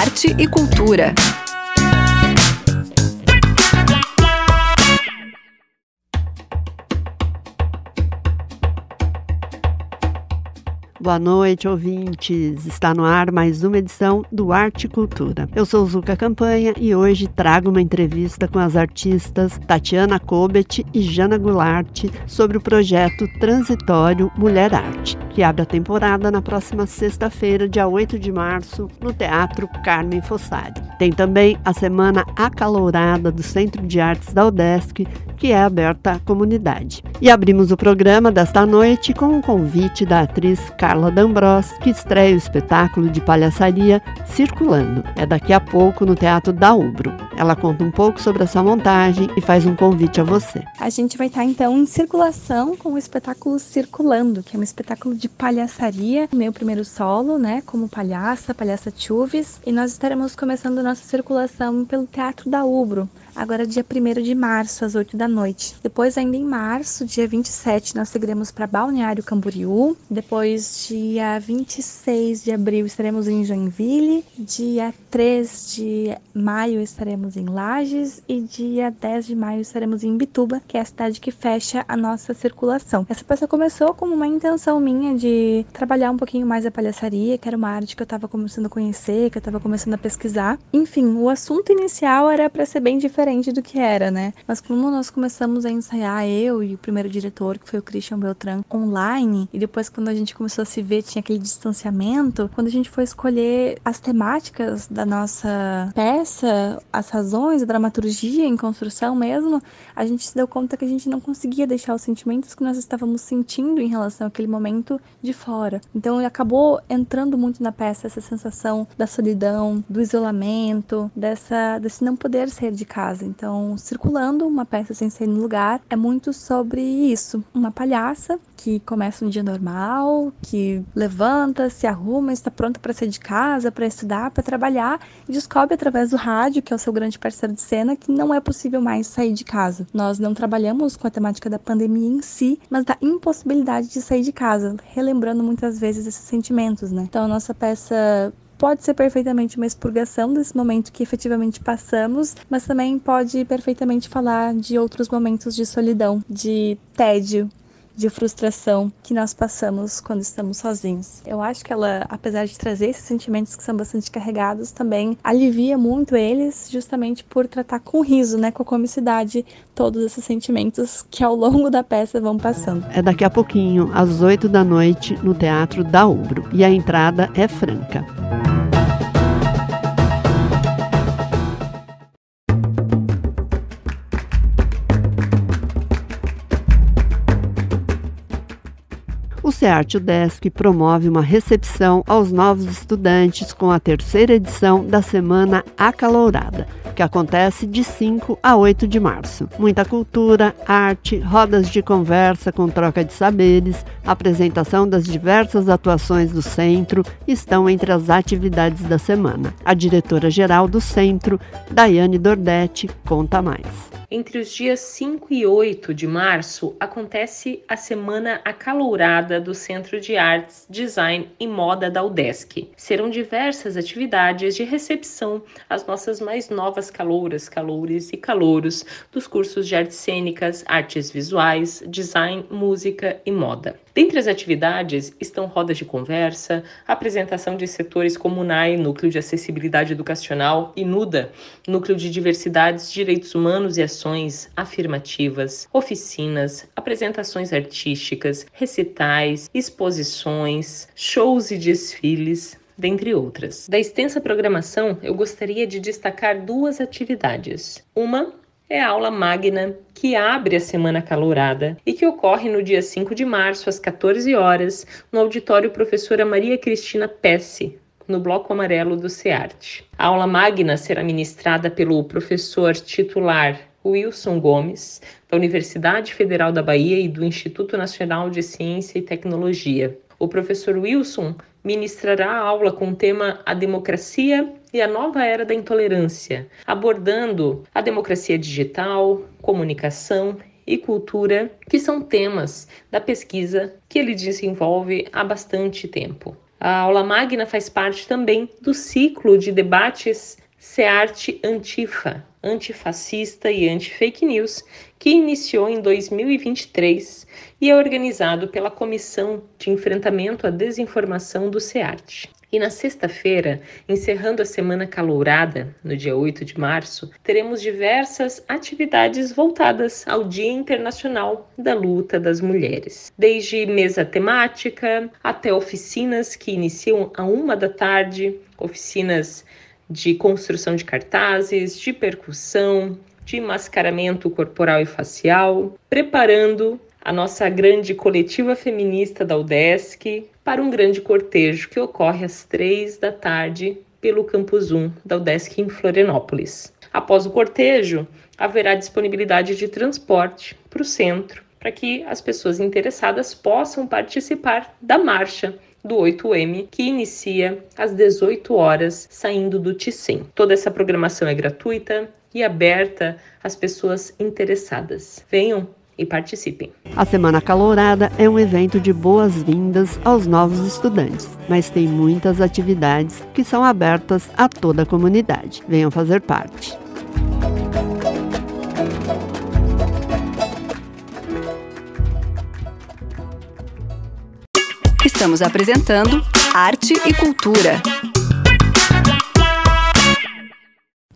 arte e cultura. Boa noite, ouvintes. Está no ar mais uma edição do Arte Cultura. Eu sou Zuka Campanha e hoje trago uma entrevista com as artistas Tatiana Kobet e Jana Goulart sobre o projeto Transitório Mulher Arte, que abre a temporada na próxima sexta-feira, dia 8 de março, no Teatro Carmen Fossari. Tem também a Semana Acalourada do Centro de Artes da UDESC, que é aberta à comunidade. E abrimos o programa desta noite com um convite da atriz Carla D'Ambros, que estreia o espetáculo de palhaçaria Circulando. É daqui a pouco no Teatro da Ubro. Ela conta um pouco sobre essa montagem e faz um convite a você. A gente vai estar então em circulação com o espetáculo Circulando, que é um espetáculo de palhaçaria, meu primeiro solo, né, como palhaça, palhaça Chuves, e nós estaremos começando nossa circulação pelo Teatro da Ubro, agora dia 1 de março, às 8 da noite. Depois, ainda em março, dia 27, nós seguiremos para Balneário Camboriú. Depois, dia 26 de abril, estaremos em Joinville. Dia 3 de maio, estaremos em Lages. E dia 10 de maio, estaremos em Bituba, que é a cidade que fecha a nossa circulação. Essa peça começou como uma intenção minha de trabalhar um pouquinho mais a palhaçaria, que era uma arte que eu estava começando a conhecer, que eu estava começando a pesquisar. Enfim, o assunto inicial era para ser bem diferente diferente do que era, né? Mas como nós começamos a ensaiar, eu e o primeiro diretor, que foi o Christian Beltran, online, e depois quando a gente começou a se ver, tinha aquele distanciamento, quando a gente foi escolher as temáticas da nossa peça, as razões, a dramaturgia em construção mesmo, a gente se deu conta que a gente não conseguia deixar os sentimentos que nós estávamos sentindo em relação àquele momento de fora. Então acabou entrando muito na peça essa sensação da solidão, do isolamento, dessa desse não poder sair de casa casa. Então, circulando uma peça sem ser no lugar é muito sobre isso. Uma palhaça que começa um dia normal, que levanta, se arruma, está pronta para sair de casa, para estudar, para trabalhar e descobre através do rádio, que é o seu grande parceiro de cena, que não é possível mais sair de casa. Nós não trabalhamos com a temática da pandemia em si, mas da impossibilidade de sair de casa, relembrando muitas vezes esses sentimentos, né? Então, a nossa peça pode ser perfeitamente uma expurgação desse momento que efetivamente passamos, mas também pode perfeitamente falar de outros momentos de solidão, de tédio, de frustração que nós passamos quando estamos sozinhos. Eu acho que ela, apesar de trazer esses sentimentos que são bastante carregados, também alivia muito eles, justamente por tratar com riso, né, com a comicidade, todos esses sentimentos que ao longo da peça vão passando. É daqui a pouquinho, às 8 da noite, no Teatro da Ubro, e a entrada é franca. SEARTE UDESC promove uma recepção aos novos estudantes com a terceira edição da Semana Acalourada, que acontece de 5 a 8 de março. Muita cultura, arte, rodas de conversa com troca de saberes, apresentação das diversas atuações do centro estão entre as atividades da semana. A diretora-geral do centro, Daiane Dordetti, conta mais. Entre os dias 5 e 8 de março acontece a Semana Acalourada do Centro de Artes, Design e Moda da UDESC. Serão diversas atividades de recepção às nossas mais novas calouras, caloures e calouros dos cursos de artes cênicas, artes visuais, design, música e moda. Dentre as atividades estão rodas de conversa, apresentação de setores como NAI, Núcleo de Acessibilidade Educacional, e NUDA, Núcleo de Diversidades, Direitos Humanos e Ações Afirmativas, oficinas, apresentações artísticas, recitais, exposições, shows e desfiles, dentre outras. Da extensa programação, eu gostaria de destacar duas atividades. Uma é a aula magna que abre a Semana Calorada e que ocorre no dia 5 de março, às 14 horas, no auditório Professora Maria Cristina Pesce, no Bloco Amarelo do SEARTE. A aula magna será ministrada pelo professor titular Wilson Gomes, da Universidade Federal da Bahia e do Instituto Nacional de Ciência e Tecnologia. O professor Wilson ministrará a aula com o tema A Democracia e a Nova Era da Intolerância, abordando a democracia digital, comunicação e cultura, que são temas da pesquisa que ele desenvolve há bastante tempo. A aula magna faz parte também do ciclo de debates SEARTE Antifa, antifascista e anti-fake news, que iniciou em 2023 e é organizado pela Comissão de Enfrentamento à Desinformação do SEARTE. E na sexta-feira, encerrando a semana calourada, no dia 8 de março, teremos diversas atividades voltadas ao Dia Internacional da Luta das Mulheres. Desde mesa temática até oficinas que iniciam a uma da tarde, oficinas de construção de cartazes, de percussão, de mascaramento corporal e facial, preparando a nossa grande coletiva feminista da UDESC para um grande cortejo que ocorre às três da tarde pelo Campus 1 da UDESC em Florianópolis. Após o cortejo, haverá disponibilidade de transporte para o centro para que as pessoas interessadas possam participar da marcha do 8M, que inicia às 18 horas, saindo do Ticim. Toda essa programação é gratuita e aberta às pessoas interessadas. Venham e participem. A Semana Calorada é um evento de boas-vindas aos novos estudantes, mas tem muitas atividades que são abertas a toda a comunidade. Venham fazer parte. Estamos apresentando Arte e Cultura.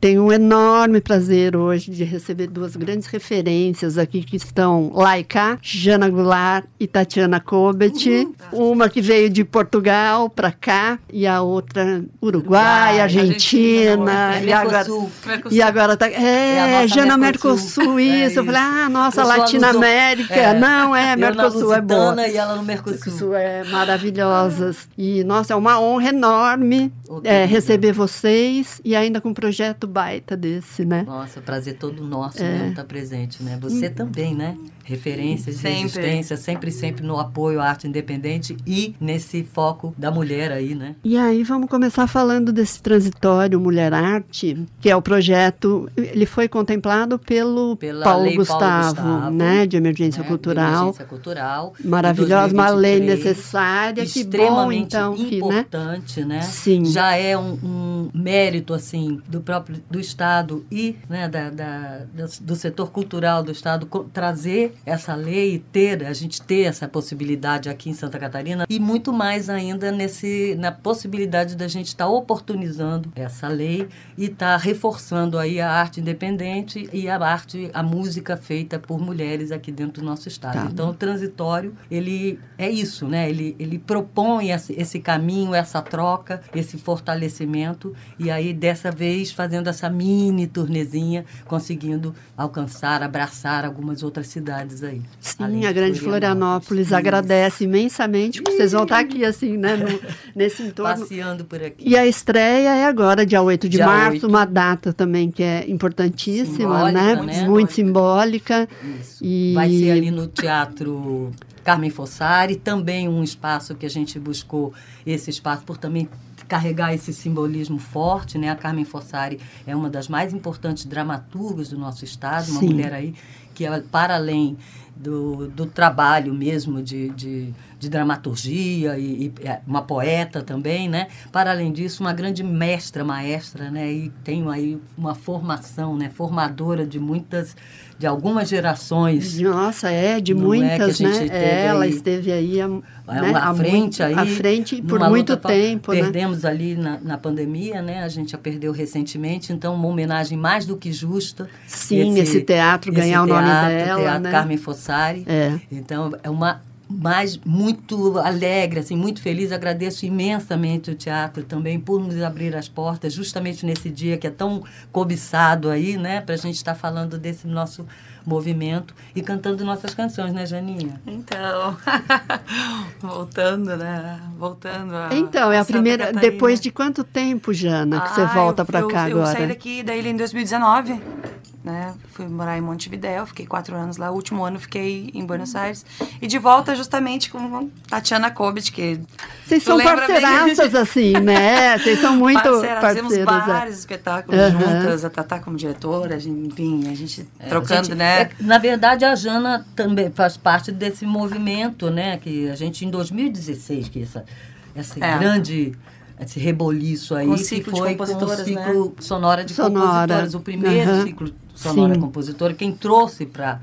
Tenho um enorme prazer hoje de receber duas grandes referências aqui que estão lá e cá, Jana Goulart e Tatiana Kobet. Uhum. Uma que veio de Portugal para cá e a outra Uruguai, Argentina. Argentina e, agora, e agora tá. É, é Jana Mercosul, Mercosul é isso. É Eu falei, ah, nossa, Latinoamérica. É. Não, é, Mercosul é boa. E ela no Mercosul. Mercosul é maravilhosas. E, nossa, é uma honra enorme é, receber vocês e ainda com um projeto baita desse, né? Nossa, prazer todo nosso, é. né? Estar tá presente, né? Você hum. também, né? Referências sempre. de resistência, sempre, sempre no apoio à arte independente e nesse foco da mulher aí, né? E aí vamos começar falando desse transitório Mulher Arte, que é o projeto, ele foi contemplado pelo Pela Paulo, Gustavo, Paulo Gustavo, né, de emergência né, cultural. De emergência cultural. Maravilhosa, uma lei necessária, que bom então importante, que, né? né? Sim. Já é um, um, mérito assim do próprio do estado e, né, da, da do setor cultural do estado trazer essa lei ter, a gente ter essa possibilidade aqui em Santa Catarina e muito mais ainda nesse na possibilidade da gente estar tá oportunizando essa lei e estar tá reforçando aí a arte independente e a arte, a música feita por mulheres aqui dentro do nosso estado. Tá. Então o transitório, ele é isso, né? Ele ele propõe esse, esse caminho, essa troca, esse fortalecimento e aí dessa vez fazendo essa mini turnezinha, conseguindo alcançar, abraçar algumas outras cidades cidades aí. Sim, a Grande Florianópolis, agradece imensamente por vocês vão estar aqui, assim, né, no, nesse entorno. Passeando por aqui. E a estreia é agora, dia 8 de dia março, 8. uma data também que é importantíssima, né? né? Muito simbólica. Isso. E... Vai ser ali no Teatro Carmen Fossari, também um espaço que a gente buscou esse espaço por também carregar esse simbolismo forte, né? A Carmen Fossari é uma das mais importantes dramaturgas do nosso estado, uma Sim. mulher aí que é para além do, do trabalho mesmo de, de, de dramaturgia e, e, é uma poeta também, né? Para além disso, uma grande mestra, maestra, né? E tenho aí uma formação, né? Formadora de muitas de algumas gerações. Nossa, é, de é, muitas, é, né? É, ela esteve aí a, é, né, à frente aí. À frente por muito tempo, né? Perdemos ali na, na pandemia, né? A gente a perdeu recentemente, então uma homenagem mais do que justa. Sim, esse, esse teatro ganhar esse o nome dela, Teatro né? Carmen Fossari. É. Então, é uma mas muito alegre, assim, muito feliz. Agradeço imensamente o teatro também por nos abrir as portas, justamente nesse dia que é tão cobiçado aí, né, para a gente estar tá falando desse nosso movimento e cantando nossas canções, né, Janinha? Então, voltando, né? Voltando a Então, é a, a primeira. Catarina. Depois de quanto tempo, Jana, que ah, você volta para cá eu, agora? Eu saí daqui da ilha em 2019 né? Fui morar em Montevidéu, fiquei quatro anos lá. O último ano fiquei em Buenos Aires. E de volta justamente com Tatiana Kobit, que... Vocês são parceiraças, assim, né? Vocês são muito Parceira, parceiros. Fizemos é. vários espetáculos uhum. juntas, a Tatá como diretora, a gente, enfim, a gente é, trocando, a gente, né? É, na verdade, a Jana também faz parte desse movimento, né? Que a gente, em 2016, que essa esse É. grande esse reboliço aí Com o que foi compositoras, com o ciclo sonora de Sonora. compositores o primeiro Aham. ciclo sonora Sim. compositora quem trouxe para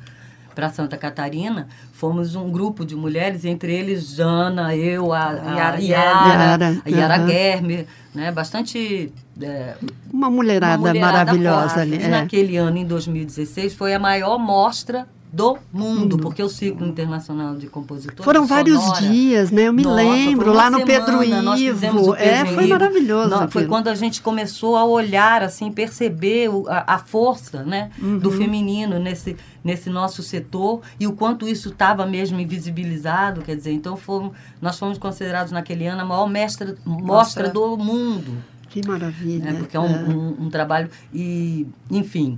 para Santa Catarina fomos um grupo de mulheres entre eles Jana eu a, a Yara- Yara, a Yara aham. Germer né bastante é, Uma mulherada, uma mulherada maravilhosa ali. E é. naquele ano, em 2016, foi a maior mostra do mundo, porque o Ciclo Internacional de Compositores Foram vários Sonora, dias, né? Eu me Nossa, lembro, lá no Pedro semana, fizemos Ivo. Pedro É, foi Ivo. maravilhoso. Não, foi quando a gente começou a olhar, assim, perceber o- a, a força né, do Uhum. feminino nesse, nesse nosso setor e o quanto isso estava mesmo invisibilizado, quer dizer, então fomos, nós fomos considerados naquele ano a maior mestra, mostra Mostra. do mundo Que maravilha. né? Porque é um, um- um trabalho e, enfim.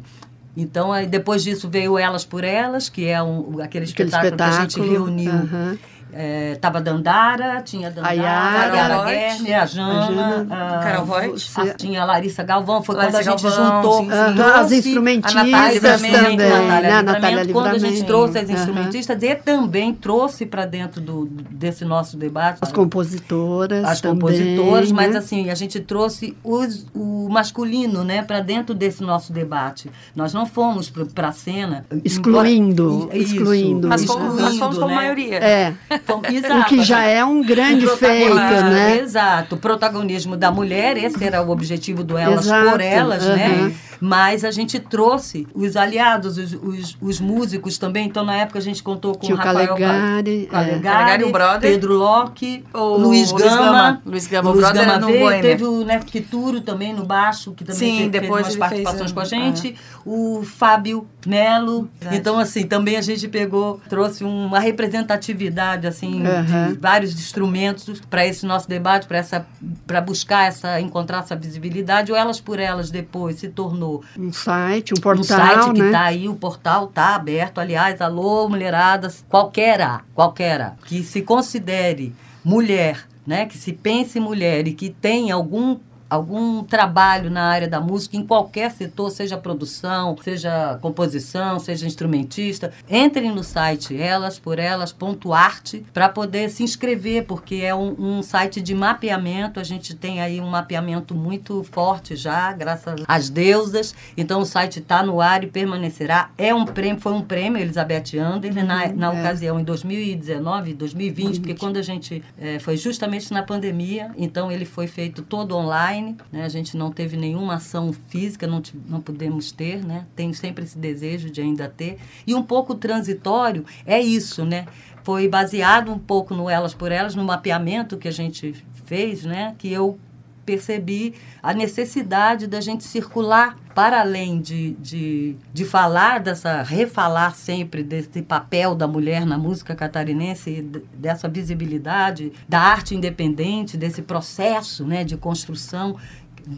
Então, aí, depois disso veio Elas por Elas, que é um, aquele Aquele espetáculo, que a gente espetáculo, reuniu. aham. É, tava a Dandara, tinha a Dandara, A Yara, a Yara Voigt, Guerme, a Jana, a Jana, a, Carol Voigt. Você- tinha a Larissa Galvão. Foi Larissa quando a gente Galvão, juntou. sim, sim. Trouxe as instrumentistas a Natália também? Natália Livramento, quando a gente trouxe as instrumentistas e também trouxe para dentro do, desse nosso debate As compositoras. as também, compositoras, mas né? assim, a gente trouxe os- o masculino, né, para dentro desse nosso debate. Nós não fomos para a cena Excluindo, embora- Isso, excluindo. Mas fomos, nós fomos como né? maioria. É, Fomos- o que já é um grande feito, né? Exato, o protagonismo da mulher, esse era o objetivo do Elas Exato, por Elas, aham. né? Mas a gente trouxe os aliados, os, os, os músicos também. Então, na época, a gente contou com Tinha o o Rafael Calegari, Ca- é. Calegari, o brother. Pedro Locke, O Luiz Luiz Gama. Gama. Luiz Gama, o Luiz brother Gama veio, Boêmia. Teve o Neto Quituro também no baixo, que também Sim, fez, depois fez umas fez, participações um, com a gente. O Fábio Melo. Verdade. Então, assim, também a gente pegou, trouxe uma representatividade, assim, de vários instrumentos para esse nosso debate, para essa para buscar essa encontrar essa visibilidade o elas por elas depois se tornou Um site, um um portal, site que né? está aí o portal está aberto aliás alô mulheradas qualquera qualquera que se considere mulher né que se pense mulher e que tem algum algum trabalho na área da música, em qualquer setor, seja produção, seja composição, seja instrumentista, entrem no site elasporelas.art para poder se inscrever, porque é um, um site de mapeamento. A gente tem aí um mapeamento muito forte já, graças às deusas. Então o site está no ar e permanecerá. É um prêmio, foi um prêmio Elizabeth Anderle na, na é. ocasião em 2019, 2020, porque quando a gente eh, foi justamente na pandemia, então ele foi feito todo online, né? A gente não teve nenhuma ação física, não, não pudemos ter, né? Tenho sempre esse desejo de ainda ter. E um pouco transitório é isso, né? Foi baseado um pouco no Elas por Elas, no mapeamento que a gente fez, né? Que eu percebi a necessidade da gente circular para além de, de, de falar dessa, refalar sempre desse papel da mulher na música catarinense, dessa visibilidade, da arte independente, desse processo né, de construção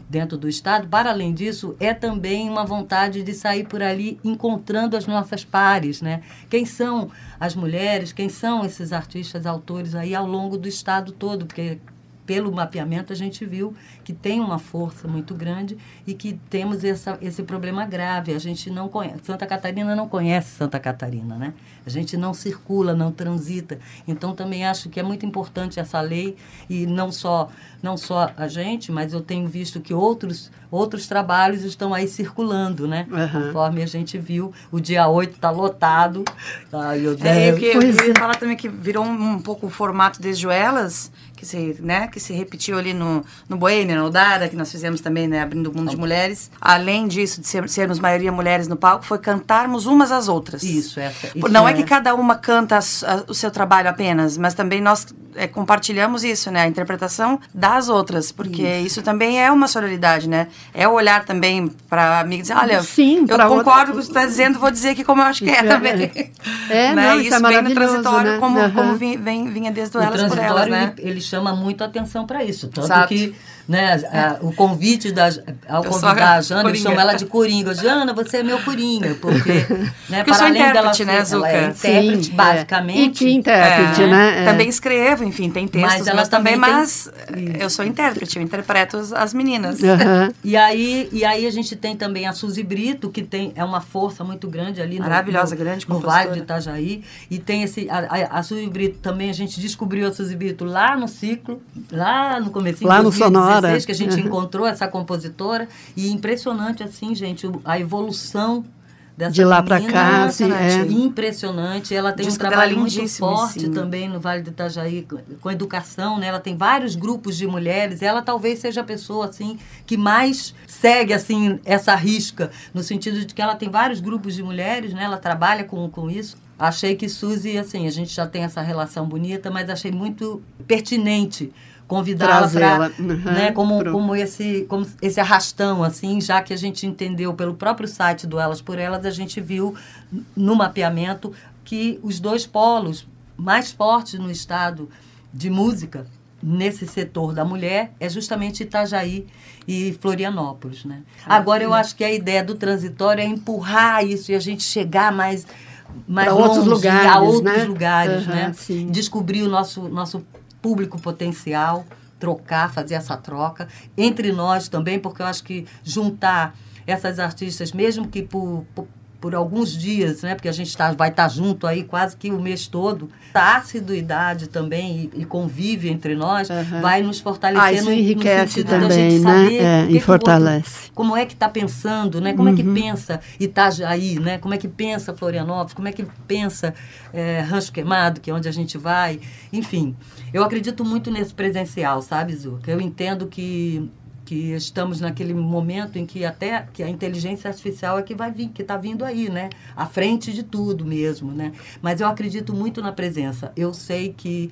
dentro do Estado. Para além disso, é também uma vontade de sair por ali encontrando as nossas pares, né? Quem são as mulheres, quem são esses artistas, autores aí ao longo do Estado todo, porque pelo mapeamento a gente viu que tem uma força muito grande e que temos essa, esse problema grave. A gente não conhece, Santa Catarina não conhece Santa Catarina, né? A gente não circula, não transita. Então também acho que é muito importante essa lei e não só não só a gente, mas eu tenho visto que outros outros trabalhos estão aí circulando, né? Aham. Conforme a gente viu, o dia 8 está lotado. Ai, meu É, Deus. eu, que, eu queria é. falar também que virou um, um pouco o formato desde o Elas, que se, né, que se repetiu ali no, no Boêmia, no Dara, que nós fizemos também, né, abrindo o mundo de mulheres. Além disso, de ser- sermos maioria mulheres no palco, foi cantarmos umas às outras. Isso, essa. Por- isso Não é que cada uma canta a a- o seu trabalho apenas, mas também nós é, compartilhamos isso, né? A interpretação das outras, porque isso, também é uma sororidade, né? É o olhar também para amiga e dizer, olha, Sim, eu concordo outra- com o que você está dizendo, vou dizer aqui como eu acho que é, Isso é- também. É, né? não, isso é bem no transitório, né? como, Aham. como vem, vem- vinha desde o o Elas por Elas, né? ele, ele chama muito atenção para isso tanto Exato. que né, a- o convite da, ao Eu convidar a a Jana eu chamo ela de Coringa Jana você é meu Coringa porque né, Porque eu sou para além dela ser, né, ela é intérprete Sim, é. basicamente E que intérprete, É, né? É. Também escrevo, enfim, tem textos, Mas mas, ela também, tem- mas eu sou intérprete, eu interpreto as, as meninas. Aham. E aí, e aí a gente tem também a Suzy Brito, que tem, é uma força muito grande ali Maravilhosa, no, grande no Vale de Itajaí. E tem esse. A, a, a Suzy Brito também, a gente descobriu a Suzy Brito lá no ciclo, lá no começo lá no Sonora. Que a gente encontrou essa compositora. E impressionante, assim, gente, a evolução dessa de lá para cá, assim, é. impressionante. Ela tem Disco um trabalho é muito forte sim. também no Vale do Itajaí com- com educação, né? Ela tem vários grupos de mulheres. Ela talvez seja a pessoa assim que mais segue assim essa risca no sentido de que ela tem vários grupos de mulheres, né? Ela trabalha com, com isso. Achei que Suzy, assim, a gente já tem essa relação bonita, mas achei muito pertinente convidá-la para, uhum, né, como, como esse como esse arrastão assim, já que a gente entendeu pelo próprio site do Elas por Elas, a gente viu no mapeamento que os dois polos mais fortes no estado de música nesse setor da mulher é justamente Itajaí e Florianópolis, né? Agora eu acho que a ideia do transitório é empurrar isso e a gente chegar mais mais Pra outros longe, lugares, a outros né? lugares, Aham, né? sim. Descobrir o nosso nosso público potencial, trocar, fazer essa troca entre nós também, porque eu acho que juntar essas artistas, mesmo que por, por, por alguns dias, né, porque a gente tá, vai estar junto aí quase que o mês todo, a assiduidade também e, e convívio entre nós Aham. vai nos fortalecer Ah, isso no, no enriquece da também, né? É, e o outro- fortalece. como é que está pensando, né? Como é que Uhum. pensa Itajaí, né? Como é que pensa Florianópolis, como é que pensa é, Rancho Queimado, que é onde a gente vai. Enfim, eu acredito muito nesse presencial, sabe, Zuca? Eu entendo que que estamos naquele momento em que até que a inteligência artificial é que vai vir, que está vindo aí, né? À frente de tudo mesmo, né? Mas eu acredito muito na presença. Eu sei que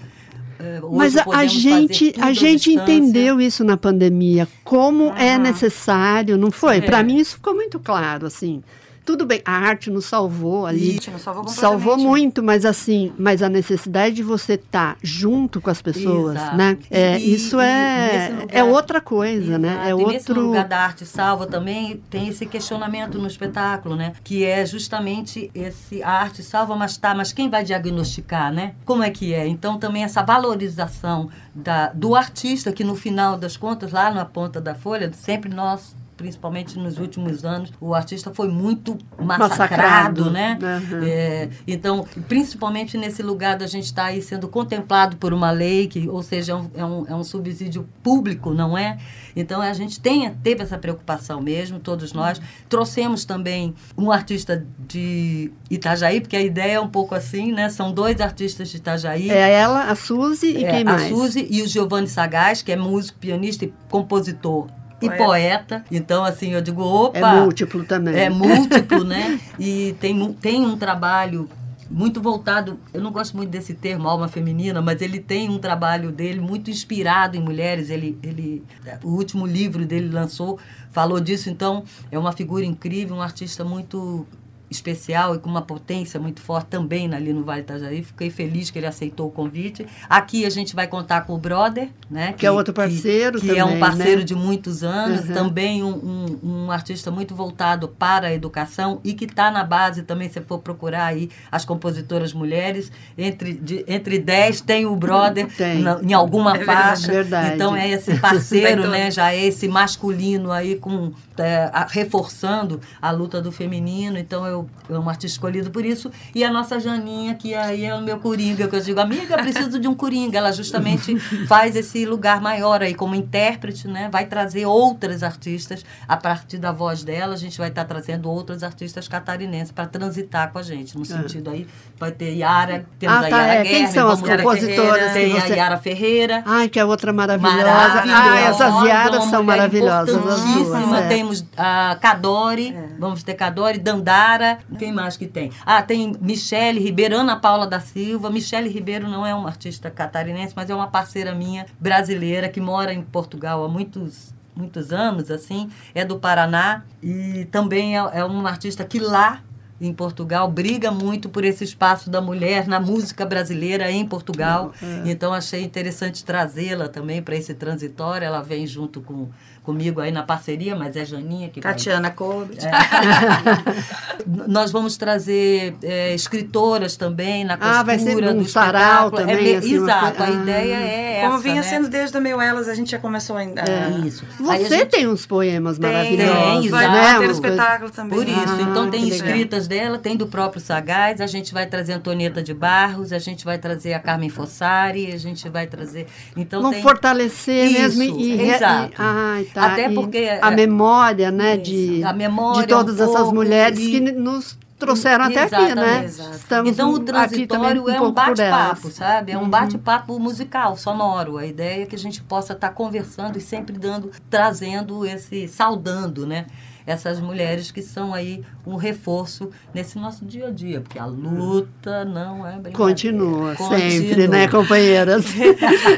é, hoje Mas a, gente, a gente entendeu isso na pandemia, como é Aham. necessário, não foi? É. Para mim isso ficou muito claro, assim. Tudo bem, a arte nos salvou ali. Gente, não salvou Salvou muito, mas assim, mas a necessidade de você estar junto com as pessoas, Exato. né? É, E- isso e- é, nesse lugar- é outra coisa, né? Exato. É E nesse outro. lugar da arte salva também tem esse questionamento no espetáculo, né? Que é justamente esse a arte salva, mas tá, mas quem vai diagnosticar, né? Como é que é? Então também essa valorização da, do artista que no final das contas lá na ponta da folha sempre nós principalmente nos últimos anos, o artista foi muito massacrado, Massacrado. né? Aham. É, então, principalmente nesse lugar da gente estar aí sendo contemplado por uma lei, que, ou seja, é um, é um, é um subsídio público, não é? Então, a gente tem, teve essa preocupação mesmo, todos nós. Trouxemos também um artista de Itajaí, porque a ideia é um pouco assim, né? São dois artistas de Itajaí. É ela, a Suzy e É, quem a mais? Suzy e o Giovanni Sagaz, que é músico, pianista e compositor e Poeta. poeta. Então, assim, eu digo, opa... É múltiplo também. É múltiplo, né? E tem, tem um trabalho muito voltado, eu não gosto muito desse termo, alma feminina, mas ele tem um trabalho dele muito inspirado em mulheres. Ele, ele, o último livro dele lançou, falou disso, então é uma figura incrível, um artista muito especial e com uma potência muito forte também ali no Vale Itajaí. Fiquei feliz que ele aceitou o convite. Aqui a gente vai contar com o Brother, né? Que é outro parceiro que, que é um parceiro né? de muitos anos, Uhum. também um, um, um artista muito voltado para a educação e que está na base também, se for procurar aí as compositoras mulheres, entre, de, entre 10 tem o Brother Tem. na- em alguma É verdade. faixa. Verdade. Então é esse parceiro, né? Já é esse masculino aí com é, a- reforçando a luta do feminino. Então eu, eu um artista escolhido por isso. E a nossa Janinha, que aí é o meu coringa, que eu digo, amiga, preciso de um coringa. Ela justamente faz esse lugar maior aí como intérprete, né? Vai trazer outras artistas a partir da voz dela. A gente vai estar trazendo outros artistas catarinenses para transitar com a gente. No sentido aí, vai ter Yara, temos Ah, a tá, Yara é. Guerra, Quem são as compositoras Tem a você... Yara Ferreira. Ai, que é outra maravilhosa. Maravilhosa. Ah, essas Yaras são mulher maravilhosas. As duas, é. Temos a Cadore, vamos ter Cadore, Dandara. Quem mais que tem? Ah, tem Michele Ribeiro, Ana Paula da Silva. Michele Ribeiro não é uma artista catarinense, mas é uma parceira minha brasileira que mora em Portugal há muitos muitos anos, assim, é do Paraná e também é, é uma artista que lá em Portugal briga muito por esse espaço da mulher na música brasileira em Portugal. É. Então achei interessante trazê-la também para esse transitório. Ela vem junto com comigo aí na parceria, mas é Janinha que vai Tatiana Kobe. nós vamos trazer é, escritoras também na costura Ah, vai ser um do sarau espetáculo. também, me- assim, uma exato, coisa- a Ah. ideia é Como essa, vinha né? sendo desde a Meio Elas, a gente já começou ainda. Isso. Aí a Você gente- tem uns poemas Tem, maravilhosos, tem, vai exato. né? ter Uma o espetáculo também. Por isso, Ah, então tem que legal. escritas dela, tem do próprio Sagaz, a gente vai trazer Antonieta de Barros, a gente vai trazer a Carmen Fossari, a gente vai trazer. Então Vão tem fortalecer Isso, mesmo e, exato. e- ai, tá, Até e porque, a é, memória, né, de, a memória de todas um essas mulheres e- que nos trouxeram até aqui, né? Exatamente. Então o transitório um é um bate-papo, sabe? É um Uhum. bate-papo musical, sonoro. A ideia é que a gente possa estar conversando e sempre dando, trazendo esse, saudando, né? Essas mulheres que são aí um reforço nesse nosso dia a dia, porque a luta não é brincadeira. Continua, sempre, Continua. né, companheiras?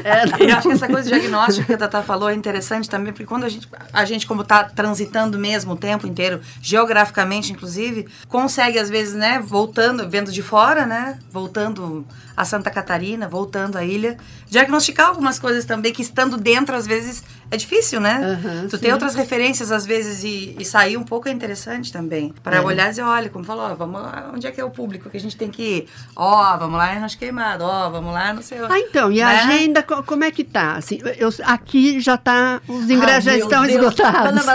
É, E eu acho que essa coisa de diagnóstico que a Tata falou é interessante também, porque quando a gente, a gente como está transitando mesmo o tempo inteiro, geograficamente inclusive, consegue às vezes, né, voltando, vendo de fora, né, voltando a Santa Catarina, voltando à ilha, diagnosticar algumas coisas também que estando dentro às vezes é difícil, né? Aham, tu sim. tem outras referências às vezes e, e sair um pouco é interessante também. Para É. olhar e dizer, olha, como falou, ó, vamos lá, onde é que é o público que a gente tem que ir? Ó, vamos lá em Rancho Queimado, ó, vamos lá, não sei. Ah, então, e a Né? agenda, co- como é que tá? Assim, eu, aqui já tá, os ingressos já Ai, meu estão Deus, esgotados.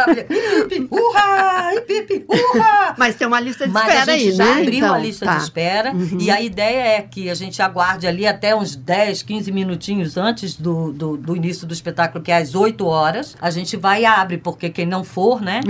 Urra! Ipipi, urra! Mas tem uma lista de Mas espera a gente aí, já né? abriu Então, a lista tá. de espera e a ideia é que a gente aguarde ali até uns 10, 15 minutinhos antes do, do, do início do espetáculo, que é às 8 horas. A gente vai e abre, porque quem não for, né?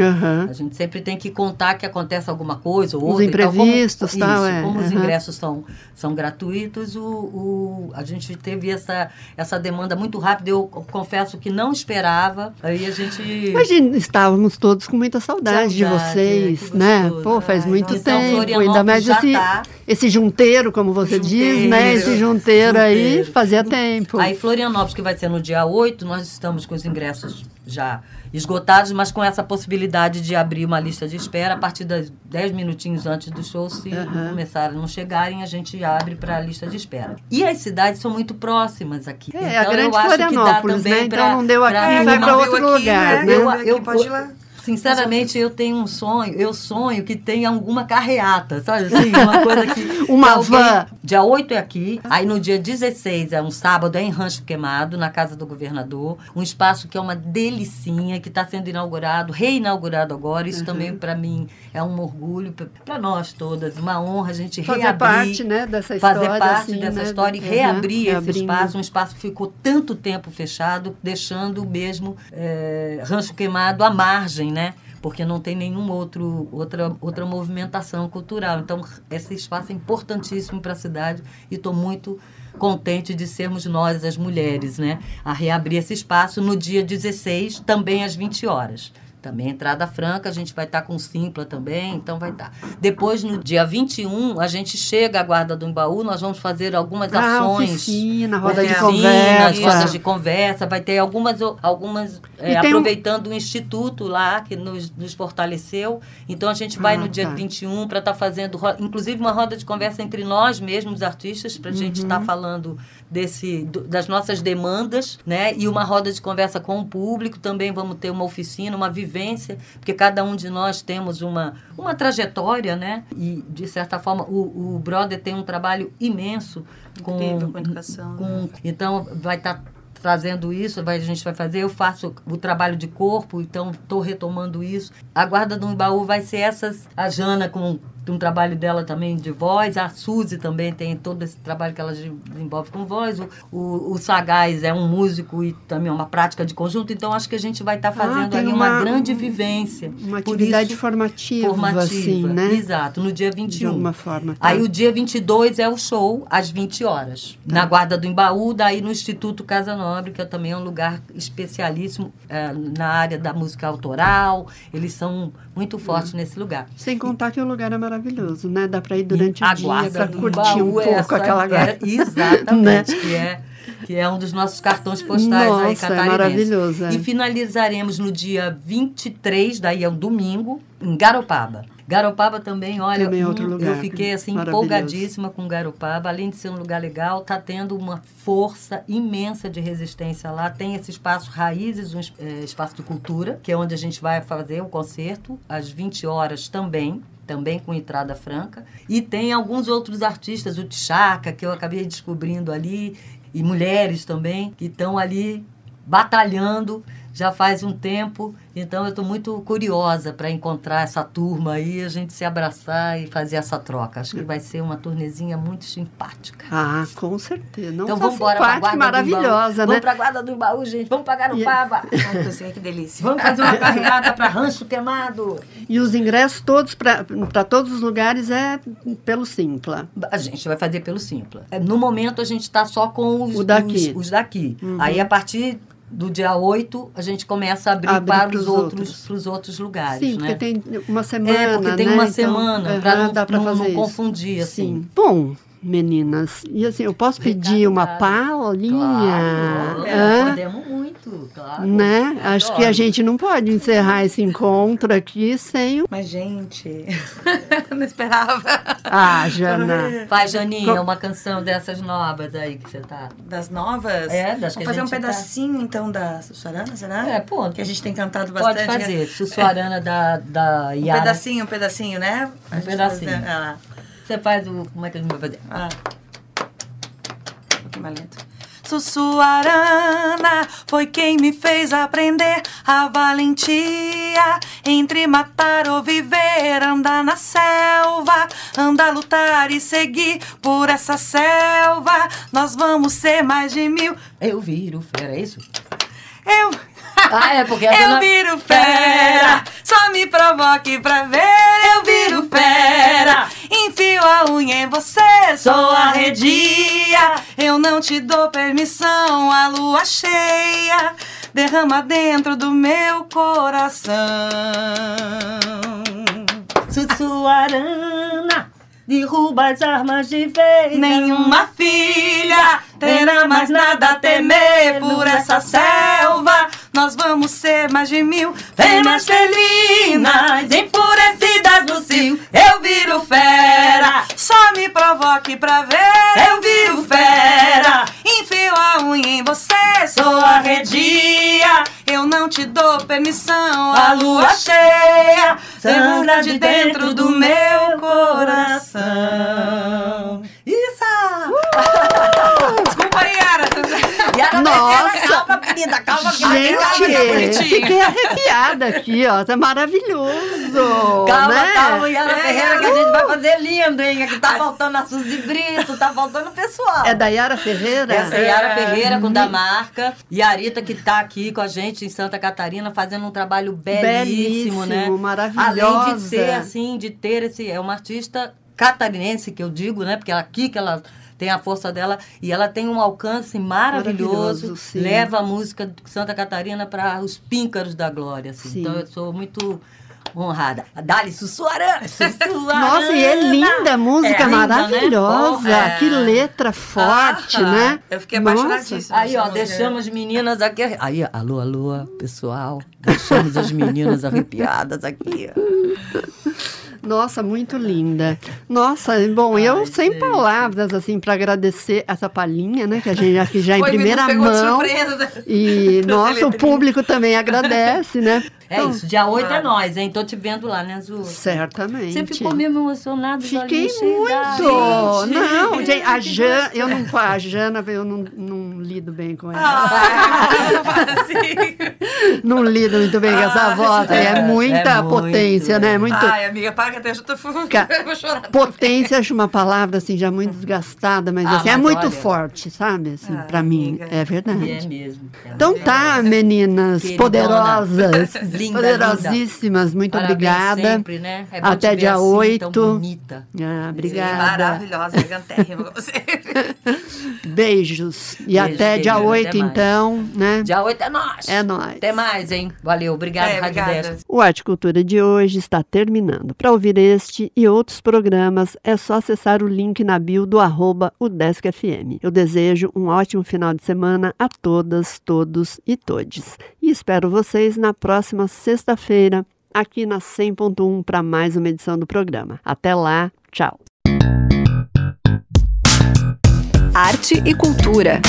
Aham. A gente sempre tem que contar que acontece alguma coisa ou Os outra. e tal. Como- imprevistos, tal, isso, é. Como os Aham. ingressos são, são gratuitos, o, o- a gente teve essa, essa demanda muito rápida. Eu confesso que não esperava. Aí a gente... Imagina, estávamos todos com muita saudade, de Saudade, vocês, é, né? gostoso. Pô, faz Ai, muito. Então, tempo, ainda mais esse, tá. esse junteiro, como você diz, né? Junteiro. Esse junteiro, aí Junteiro. fazia tempo. Aí Florianópolis, que vai ser no dia 8, nós estamos com os ingressos já esgotados, mas com essa possibilidade de abrir uma lista de espera a partir das 10 minutinhos antes do show, se Aham. começarem a não chegarem, a gente abre para a lista de espera. E as cidades são muito próximas aqui. É, a então, grande eu acho que dá Florianópolis, também né? Então pra- não deu aqui, pra- vai não outro aqui, lugar, né? né? Aqui Eu- pode ir eu- lá. Sinceramente, eu tenho um sonho, eu sonho que tenha alguma carreata, sabe assim? Uma coisa que. Uma alguém- van. Dia 8 é aqui, aí no dia 16, é um sábado, é em Rancho Queimado, na Casa do Governador. Um espaço que é uma delicinha, que está sendo inaugurado, reinaugurado agora. Isso também, para mim, é um orgulho, para nós todas, uma honra a gente Fazer reabrir parte, né, dessa história. fazer parte assim, dessa né? história e Uhum, reabrir esse reabrindo. espaço, um espaço que ficou tanto tempo fechado, deixando mesmo é, Rancho Queimado à margem, né? Porque não tem nenhum outro outra outra movimentação cultural. Então esse espaço é importantíssimo para a cidade e estou muito contente de sermos nós as mulheres, né, a reabrir esse espaço no dia 16, também às 20 horas. Também entrada franca, a gente vai estar com Simpla também, então vai estar. Depois, no dia 21, a gente chega à Guarda do Embaú, nós vamos fazer algumas Ah, ações. oficina, roda de oficinas, conversa. rodas de conversa, vai ter algumas, algumas é, tem um- aproveitando o Instituto lá, que nos, nos fortaleceu. Então a gente vai Ah, no dia tá. 21 para estar fazendo, ro- inclusive, uma roda de conversa entre nós mesmos, artistas, para a gente Uhum. estar falando desse, das nossas demandas, né? E uma roda de conversa com o público. Também vamos ter uma oficina, uma vivência, porque cada um de nós temos uma, uma trajetória, né? E, de certa forma, o, o Brother tem um trabalho imenso com, Incrível com a educação. com- então vai estar trazendo isso, vai, a gente vai fazer, eu faço o trabalho de corpo, então estou retomando isso. A guarda do Imbaú vai ser essas, a Jana com um trabalho dela também de voz, a Suzy também tem todo esse trabalho que ela desenvolve com voz, o, o, o Sagaz é um músico e também é uma prática de conjunto, então acho que a gente vai estar fazendo Ah, tem ali uma, uma- grande vivência. Uma atividade isso, formativa, formativa, assim, né? Exato, no dia De 21. alguma forma. tá? Aí o dia 22 é o show, às 20 horas. Na Guarda do Embaú, daí no Instituto Casa Nobre, que é também é um lugar especialíssimo eh, na área da música autoral. Eles são muito fortes nesse lugar. Sem contar que o lugar é maravilhoso, né? Dá pra ir durante a o dia pra curtir um é pouco essa- aquela é, guarda. Exatamente, que é que é um dos nossos cartões postais aí Nossa, é maravilhoso. é. E finalizaremos no dia 23, daí é um domingo, em Garopaba. Garopaba também, olha, Também é hum, outro lugar eu fiquei assim empolgadíssima com Garopaba. Além de ser um lugar legal, tá tendo uma força imensa de resistência lá. Tem esse espaço Raízes, um eh, espaço de cultura, que é onde a gente vai fazer o concerto às 20 horas também. Também com entrada franca. E tem alguns outros artistas, o Tchaka, que eu acabei descobrindo ali, e mulheres também, que estão ali batalhando já faz um tempo. Então eu estou muito curiosa para encontrar essa turma aí, a gente se abraçar e fazer essa troca. Acho que vai ser uma turnezinha muito simpática. Ah, com certeza. Não então vamos embora pra simpática, Guarda do Baú. maravilhosa, né? Vamos para Guarda do Baú, gente. Vamos para Garopaba. Ai, você, que delícia. Vamos fazer uma carreata para Rancho Queimado. E os ingressos todos para todos os lugares é pelo Simpla. A gente vai fazer pelo Simpla. É, No momento a gente está só com os O daqui. Os, os daqui. Uhum. Aí a partir do dia 8 a gente começa a abrir, para os outros, outros. outros lugares. Sim, né? porque tem uma semana, É, porque tem né? uma Então, semana, para não, não- não confundir, assim. Sim. Bom, meninas, e assim, eu posso pedir uma dado. palhinha? Claro, podemos claro. Né? Acho que a Adoro. gente não pode encerrar esse encontro aqui sem o. Mas, gente, não esperava. Ah, Jana. Faz, Janinha, Co- uma canção dessas novas aí que você tá. Das novas? É, das que Vamos a fazer um gente tá- pedacinho, então, da Sussurana, será? É, pô, Que a gente tem cantado bastante. pode fazer. Sussuarana da, da Um Yara. pedacinho, um pedacinho, né? A Um pedacinho. fazer- ah, Você faz o. Como é que a gente vai fazer? ah. Um pouquinho mais lento. Sussuarana foi quem me fez aprender a valentia entre matar ou viver, andar na selva, andar, lutar e seguir por essa selva. Nós vamos ser mais de mil. Eu viro fera, é isso? Eu Ah, é porque Eu não- viro fera, só me provoque pra ver. Eu viro fera, enfio a unha em você, sou arredia. Eu não te dou permissão, a lua cheia derrama dentro do meu coração. Sussuarana, derruba as armas de vez. Nenhuma filha terá mais nada a temer por essa selva. Nós vamos ser mais de mil fêmeas felinas, enfurecidas no cio. Eu viro fera, só me provoque pra ver. Eu viro fera, enfio a unha em você, sou arredia. Eu não te dou permissão, a lua cheia derrama de dentro do meu coração. Isso! Desculpa Yara. Yara Nossa! Calma, menina, calma, calma, Gente, fiquei arrepiada aqui, ó. Tá maravilhoso. Calma, né? calma, Yara É, Ferreira, que a gente vai fazer lindo, hein? Aqui tá faltando a Suzy Brito, tá faltando o pessoal. É da Yara Ferreira? Essa é Yara Ferreira com Damarca e a Arita que tá aqui com a gente em Santa Catarina fazendo um trabalho belíssimo, Belíssimo, né? maravilhosa. Além de ser assim, de ter esse é uma artista catarinense que eu digo, né? Porque é aqui que ela tem a força dela e ela tem um alcance maravilhoso, Maravilhoso, leva a música de Santa Catarina para os píncaros da glória, assim. Sim. Então eu sou muito honrada. Dali Sussuarana, Sussuarana. Nossa, e é linda a música, É linda, né? maravilhosa. É. Que letra forte, Ah, né? Eu fiquei apaixonadíssima. Aí, ó, deixamos as meninas aqui. Aí, alô, alô, pessoal. Deixamos as meninas arrepiadas aqui. Nossa, muito linda. Nossa, bom, eu Ai, sem gente. palavras, assim, para agradecer essa palhinha, né? Que a gente aqui já em Foi, primeira mão. surpresa. né? E, Das nossa, o letrinhas. público também agradece, né? É Então, isso, dia 8 é claro. nós, hein? Tô te vendo lá, né, Azul? Certamente. Você ficou mesmo emocionado? Fiquei muito. d'água. Não, gente, a Jana, eu não, a Jana, eu não, não lido bem com ela. Ah, assim. Não lido muito bem com essa Ah, voz. É, é muita muito, potência, né? Muito. Ai, amiga, para que até eu tô eu vou chorar. Potência, acho uma palavra assim já muito desgastada, mas Ah, assim, é mas muito olha. forte, sabe? Assim, Ah, pra mim, amiga. é verdade. E é mesmo. é Então tá, meninas Queridona. poderosas, Linda, poderosíssimas, muito Parabéns obrigada. Sempre, né? É bom Até te ver dia assim, 8. Tão bonita. Ah, Sim, obrigada. maravilhosa, gigantérrima com você. Beijos. E Beijo, até dia beijo, 8, até então, né? Dia 8 é nós. É nóis. Até mais, hein? Valeu, obrigada, É, Rádio obrigada. 10. O Arte Cultura de hoje está terminando. Para ouvir este e outros programas, é só acessar o link na bio do arroba UDESCFM. Eu desejo um ótimo final de semana a todas, todos e todes. E espero vocês na próxima sexta-feira. aqui na 100.1 para mais uma edição do programa. Até lá, tchau. Arte e cultura.